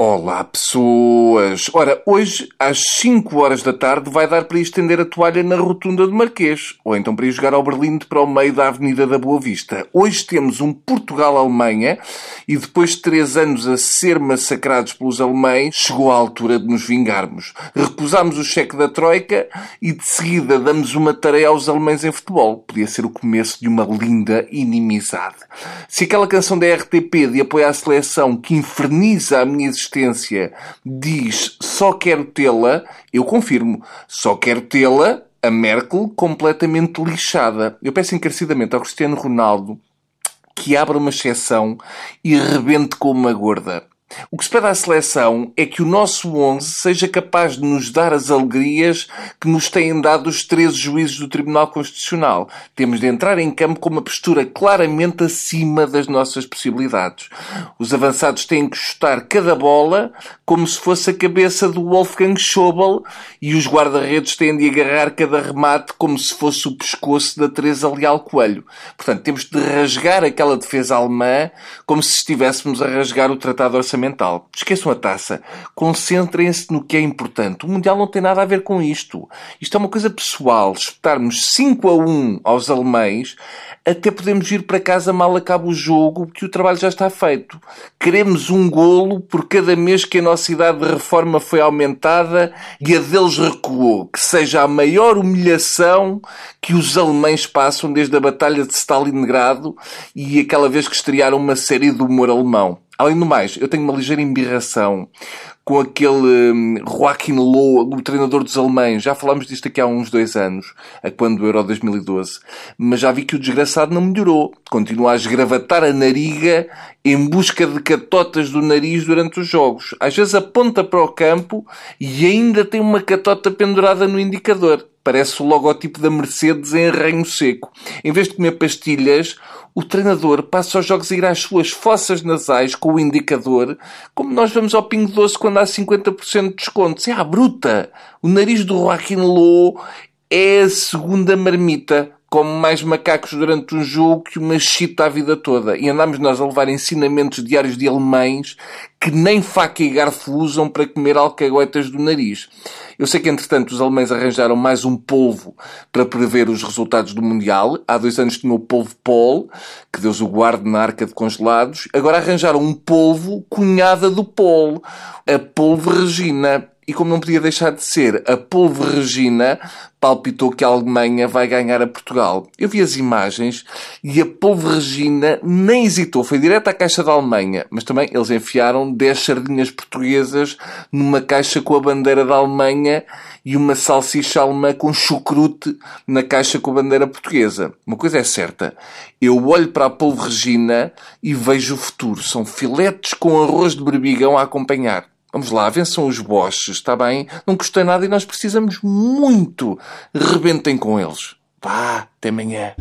Olá, pessoas! Ora, hoje, às 5 horas da tarde, vai dar para estender a toalha na rotunda do Marquês, ou então para ir jogar ao Berlim para o meio da Avenida da Boa Vista. Hoje temos um Portugal-Alemanha e depois de três anos a ser massacrados pelos alemães, chegou a altura de nos vingarmos. Recusámos o cheque da Troika e de seguida damos uma tarefa aos alemães em futebol. Podia ser o começo de uma linda inimizade. Se aquela canção da RTP de apoio à seleção que inferniza a minha existência existência diz só quero tê-la, eu confirmo, só quero tê-la, a Merkel completamente lixada. Eu peço encarecidamente ao Cristiano Ronaldo que abra uma exceção e rebente com uma gorda. O que se pede à seleção é que o nosso 11 seja capaz de nos dar as alegrias que nos têm dado os 13 juízes do Tribunal Constitucional. Temos de entrar em campo com uma postura claramente acima das nossas possibilidades. Os avançados têm que chutar cada bola como se fosse a cabeça do Wolfgang Schobel e os guarda-redes têm de agarrar cada remate como se fosse o pescoço da Teresa Leal Coelho. Portanto, temos de rasgar aquela defesa alemã como se estivéssemos a rasgar o Tratado Orçamental orçamental. Esqueçam a taça. Concentrem-se no que é importante. O Mundial não tem nada a ver com isto. Isto é uma coisa pessoal. Espetarmos 5 a 1 aos alemães, até podemos ir para casa mal acaba o jogo, que o trabalho já está feito. Queremos um golo por cada mês que a nossa idade de reforma foi aumentada e a deles recuou. Que seja a maior humilhação que os alemães passam desde a Batalha de Stalingrado e aquela vez que estrearam uma série do humor alemão. Além do mais, eu tenho uma ligeira embirração com aquele um, Joaquim o treinador dos alemães. Já falámos disto aqui há uns dois anos, a quando o Euro 2012. Mas já vi que o desgraçado não melhorou. Continua a esgravatar a nariga em busca de catotas do nariz durante os jogos. Às vezes aponta para o campo e ainda tem uma catota pendurada no indicador. Parece o logotipo da Mercedes em arranho seco. Em vez de comer pastilhas, o treinador passa os jogos a ir às suas fossas nasais com o indicador, como nós vamos ao Pingo Doce quando há 50% de desconto. É a bruta! O nariz do Joaquim Lô é a segunda marmita como mais macacos durante um jogo que uma chita a vida toda. E andamos nós a levar ensinamentos diários de alemães que nem faca e garfo usam para comer alcagoetas do nariz. Eu sei que, entretanto, os alemães arranjaram mais um polvo para prever os resultados do Mundial. Há dois anos tinha o polvo Paul, que Deus o guarde na arca de congelados. Agora arranjaram um polvo cunhada do Paul, a polvo Regina e como não podia deixar de ser, a polvo Regina palpitou que a Alemanha vai ganhar a Portugal. Eu vi as imagens e a polvo Regina nem hesitou, foi direto à caixa da Alemanha. Mas também eles enfiaram 10 sardinhas portuguesas numa caixa com a bandeira da Alemanha e uma salsicha alemã com chucrute na caixa com a bandeira portuguesa. Uma coisa é certa, eu olho para a polvo Regina e vejo o futuro. São filetes com arroz de berbigão a acompanhar. Vamos lá, vençam os bosses, está bem? Não custei nada e nós precisamos muito. Rebentem com eles. Vá, até amanhã.